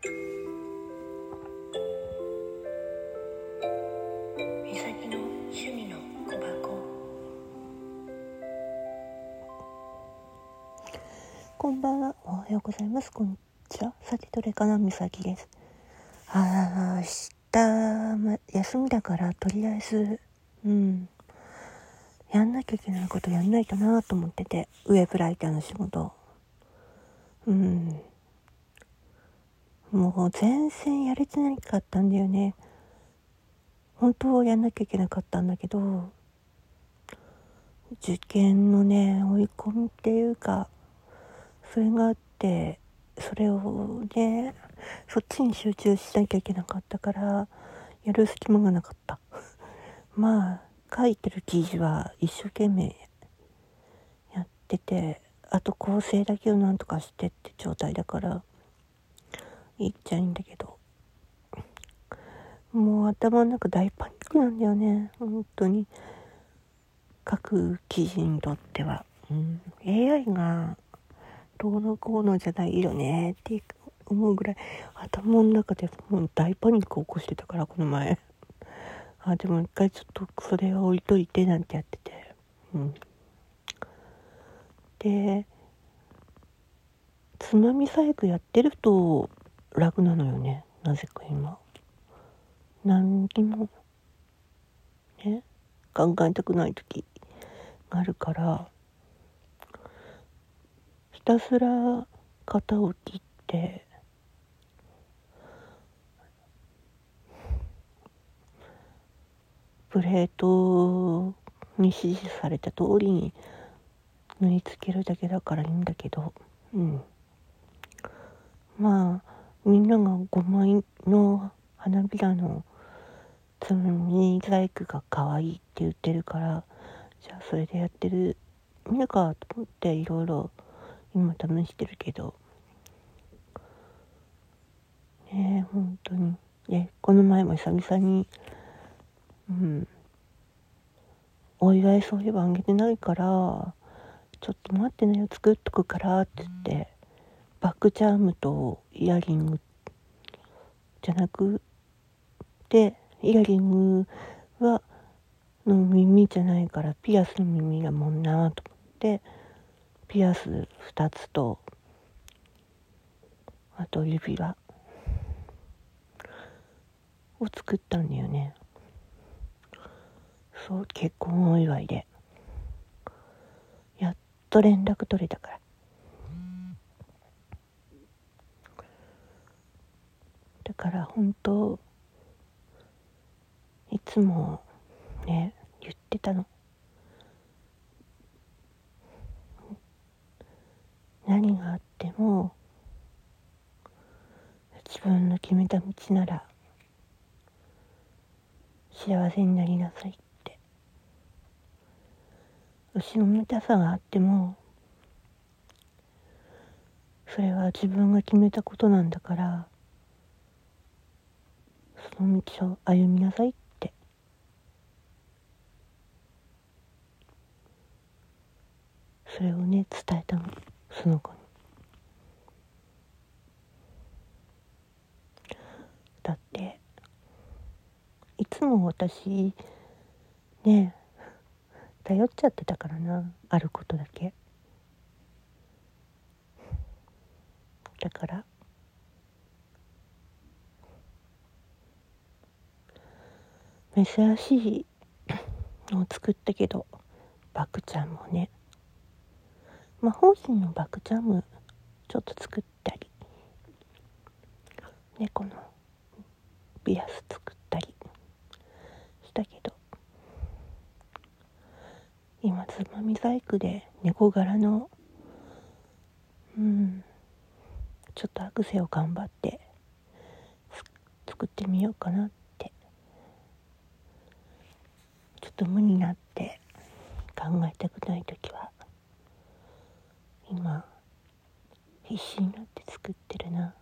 こんばんは。おはようございます。こんにちは。さて、どれかな？みさきです。あー、明日、ま、休みだから、とりあえず、うん。やんなきゃいけないことやんないとなと思ってて、ウェブライターの仕事。うん。もう全然やれてなかったんだよね。本当はやんなきゃいけなかったんだけど、受験のね、追い込みっていうか、それがあってそれをねそっちに集中しなきゃいけなかったからやる隙間がなかった まあ書いてる記事は一生懸命やっててあと構成だけをなんとかしてって状態だからいっちゃいいんだけど。もう頭の中大パニックなんだよね。本当に。書く記事にとっては、うん、AI がどうのこうのじゃないよね。って思うぐらい。頭の中でもう大パニック起こしてたからこの前。あでも一回ちょっとそれを置いといてなんてやってて。うん。でつまみ細工やってると楽なのよね。なぜか今。何にもね。考えたくない時があるから。ひたすら型を切って。プレートに指示された通りに縫い付けるだけだからいいんだけど。うん。まあみんなが5枚の花びらのつまみ細工が可愛いって言ってるからじゃあそれでやってる。みるかと思っていろいろ今試してるけど。ねえ本当に。ねこの前も久々にうん。お祝いそういえばあげてないからちょっと待ってね作っとくからって言って。バックチャームとイヤリングじゃなくてイヤリングはの耳じゃないからピアスの耳だもんなと思ってピアス2つとあと指輪を作ったんだよね。そう結婚お祝いで。やっと連絡取れたから。から本当いつもね言ってたの。何があっても自分の決めた道なら幸せになりなさいって。後ろめたさがあってもそれは自分が決めたことなんだからの道を歩みなさいって。それをね伝えたの。その子に。だっていつも私ねえ頼っちゃってたからな。あることだけ。だから珍しいのを作ったけどバクちゃんもね。魔法陣のバクチャムちょっと作ったり。猫のビアス作ったり。したけど。今つまみ細工で猫柄のうんちょっとアクセを頑張って作ってみようかなってちょっと無になって考えたくない時は今必死になって作ってるな。